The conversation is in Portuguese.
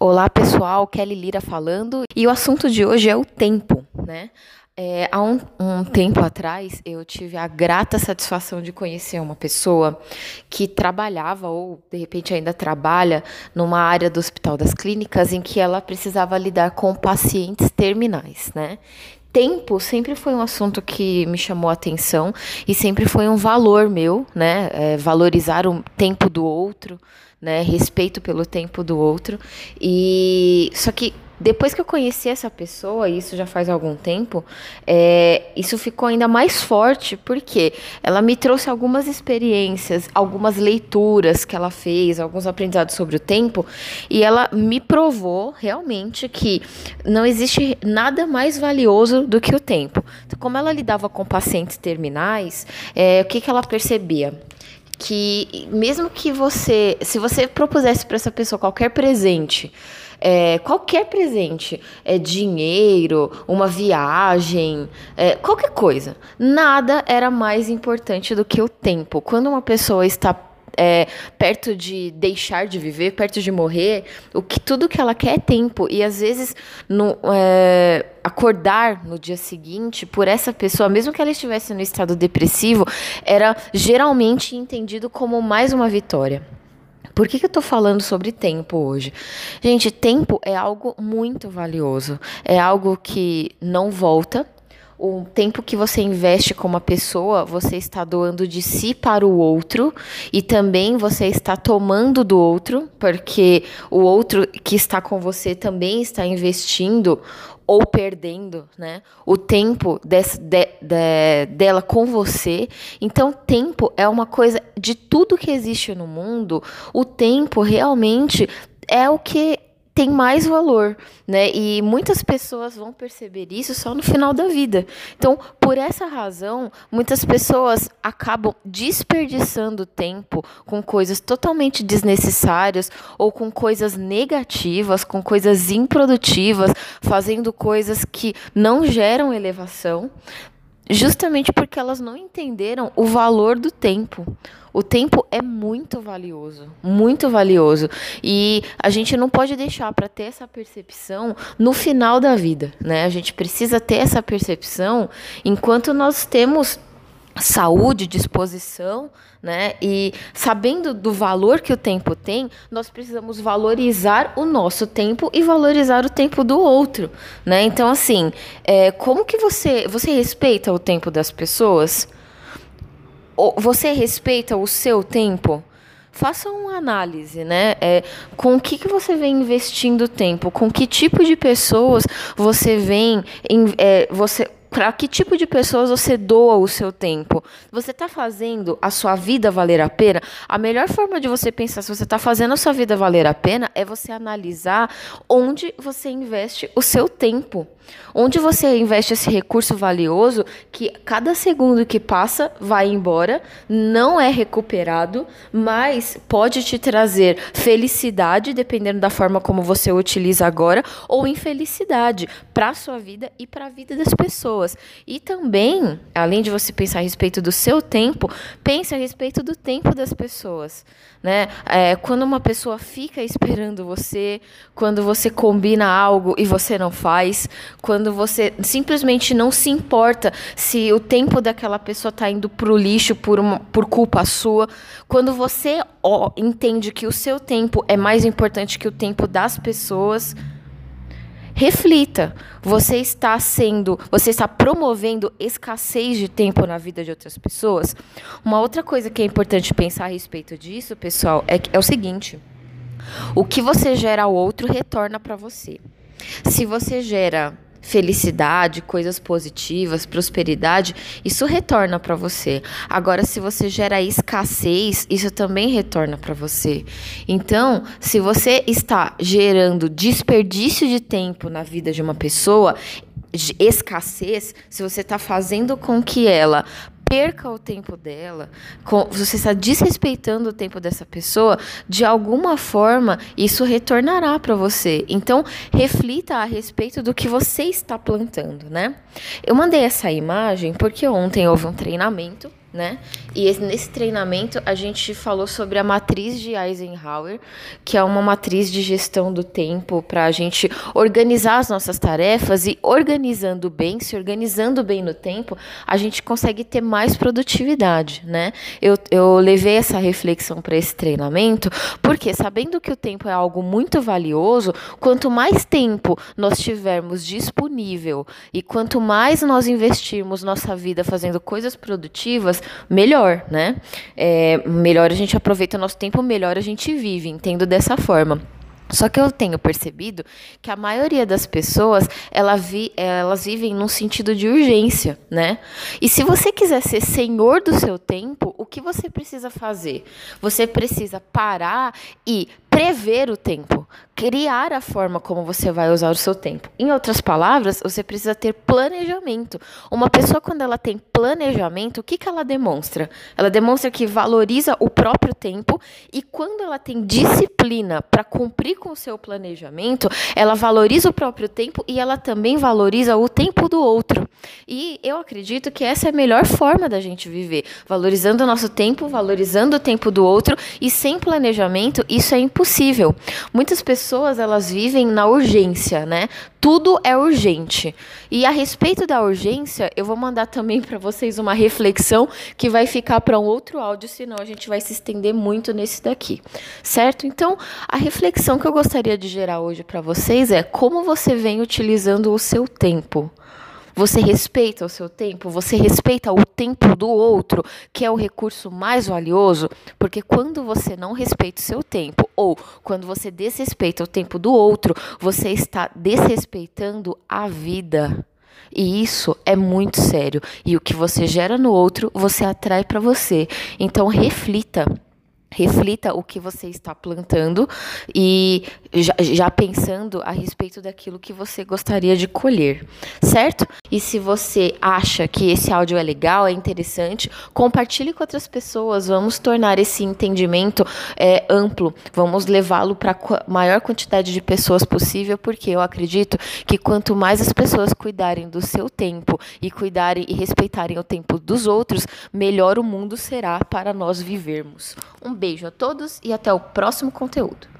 Olá pessoal, Kelly Lira falando e o assunto de hoje é o tempo, né? É, há um, um, tempo atrás eu tive a grata satisfação de conhecer uma pessoa que trabalhava ou de repente ainda trabalha numa área do Hospital das Clínicas em que ela precisava lidar com pacientes terminais, né? Tempo sempre foi um assunto que me chamou a atenção e sempre foi um valor meu, né? É, valorizar o tempo do outro, né? Respeito pelo tempo do outro. E só que depois que eu conheci essa pessoa, e isso já faz algum tempo, é, isso ficou ainda mais forte, porque ela me trouxe algumas experiências, algumas leituras que ela fez, alguns aprendizados sobre o tempo, e ela me provou realmente que não existe nada mais valioso do que o tempo. Então, como ela lidava com pacientes terminais, é, o que, que ela percebia? que mesmo que você, se você propusesse para essa pessoa qualquer presente, é, qualquer presente, é dinheiro, uma viagem, é, qualquer coisa, nada era mais importante do que o tempo. Quando uma pessoa está é, perto de deixar de viver, perto de morrer, o que tudo que ela quer é tempo e às vezes no, é, acordar no dia seguinte por essa pessoa, mesmo que ela estivesse no estado depressivo, era geralmente entendido como mais uma vitória. Por que, que eu estou falando sobre tempo hoje? Gente, tempo é algo muito valioso. É algo que não volta, o tempo que você investe com uma pessoa, você está doando de si para o outro e também você está tomando do outro, porque o outro que está com você também está investindo ou perdendo, né? O tempo desse, de, de, dela com você. Então, tempo é uma coisa de tudo que existe no mundo. O tempo realmente é o que tem mais valor, né? E muitas pessoas vão perceber isso só no final da vida. Então, por essa razão, muitas pessoas acabam desperdiçando tempo com coisas totalmente desnecessárias ou com coisas negativas, com coisas improdutivas, fazendo coisas que não geram elevação, justamente porque elas não entenderam o valor do tempo. O tempo é muito valioso, muito valioso. E a gente não pode deixar para ter essa percepção no final da vida, né? A gente precisa ter essa percepção enquanto nós temos saúde, disposição, né? E sabendo do valor que o tempo tem, nós precisamos valorizar o nosso tempo e valorizar o tempo do outro, né? Então, assim, é, como que você você respeita o tempo das pessoas? Você respeita o seu tempo? faça uma análise, né? É, com o que, que você vem investindo tempo? Com que tipo de pessoas você vem, em, é, você, para que tipo de pessoas você doa o seu tempo? Você está fazendo a sua vida valer a pena? A melhor forma de você pensar se você está fazendo a sua vida valer a pena é você analisar onde você investe o seu tempo. Onde você investe esse recurso valioso que cada segundo que passa vai embora, não é recuperado, mas pode te trazer felicidade, dependendo da forma como você utiliza agora, ou infelicidade para a sua vida e para a vida das pessoas. E também, além de você pensar a respeito do seu tempo, pense a respeito do tempo das pessoas. Né? É, quando uma pessoa fica esperando você, quando você combina algo e você não faz, quando você simplesmente não se importa se o tempo daquela pessoa está indo para o lixo por, uma, por culpa sua, quando você ó, entende que o seu tempo é mais importante que o tempo das pessoas reflita. Você está sendo, você está promovendo escassez de tempo na vida de outras pessoas? Uma outra coisa que é importante pensar a respeito disso, pessoal, é, é o seguinte: o que você gera ao outro retorna para você. Se você gera felicidade, coisas positivas, prosperidade, isso retorna para você. Agora, se você gera escassez, isso também retorna para você. Então, se você está gerando desperdício de tempo na vida de uma pessoa, escassez, se você está fazendo com que ela perca o tempo dela, você está desrespeitando o tempo dessa pessoa, de alguma forma isso retornará para você. Então, reflita a respeito do que você está plantando, né? Eu mandei essa imagem porque ontem houve um treinamento né? E nesse treinamento a gente falou sobre a matriz de Eisenhower, que é uma matriz de gestão do tempo para a gente organizar as nossas tarefas e organizando bem, se organizando bem no tempo, a gente consegue ter mais produtividade, né? Eu, eu levei essa reflexão para esse treinamento porque sabendo que o tempo é algo muito valioso, quanto mais tempo nós tivermos disponível e quanto mais nós investirmos nossa vida fazendo coisas produtivas melhor, né? É, melhor a gente aproveita o nosso tempo, melhor a gente vive, entendo dessa forma. Só que eu tenho percebido que a maioria das pessoas ela vi, elas vivem num sentido de urgência, né? E se você quiser ser senhor do seu tempo, o que você precisa fazer? Você precisa parar e prever o tempo, criar a forma como você vai usar o seu tempo. Em outras palavras, você precisa ter planejamento. Uma pessoa, quando ela tem planejamento, o que, que ela demonstra? Ela demonstra que valoriza o próprio tempo e quando ela tem disciplina para cumprir com o seu planejamento, ela valoriza o próprio tempo e ela também valoriza o tempo do outro. E eu acredito que essa é a melhor forma da gente viver, valorizando o nosso tempo, valorizando o tempo do outro e sem planejamento, isso é impossível Muitas pessoas elas vivem na urgência, né? Tudo é urgente. E a respeito da urgência, eu vou mandar também para vocês uma reflexão que vai ficar para um outro áudio, senão a gente vai se estender muito nesse daqui. Certo? Então, a reflexão que eu gostaria de gerar hoje para vocês é como você vem utilizando o seu tempo. Você respeita o seu tempo, você respeita o tempo do outro, que é o recurso mais valioso, porque quando você não respeita o seu tempo ou quando você desrespeita o tempo do outro, você está desrespeitando a vida. E isso é muito sério. E o que você gera no outro, você atrai para você. Então reflita reflita o que você está plantando e já, já, pensando a respeito daquilo que você gostaria de colher, certo? E se você acha que esse áudio é legal, é interessante, compartilhe com outras pessoas. Vamos tornar esse entendimento é, amplo, vamos levá-lo para a maior quantidade de pessoas possível, porque eu acredito que quanto mais as pessoas cuidarem do seu tempo e cuidarem e respeitarem o tempo dos outros, melhor o mundo será para nós vivermos. Um beijo a todos e até o próximo conteúdo.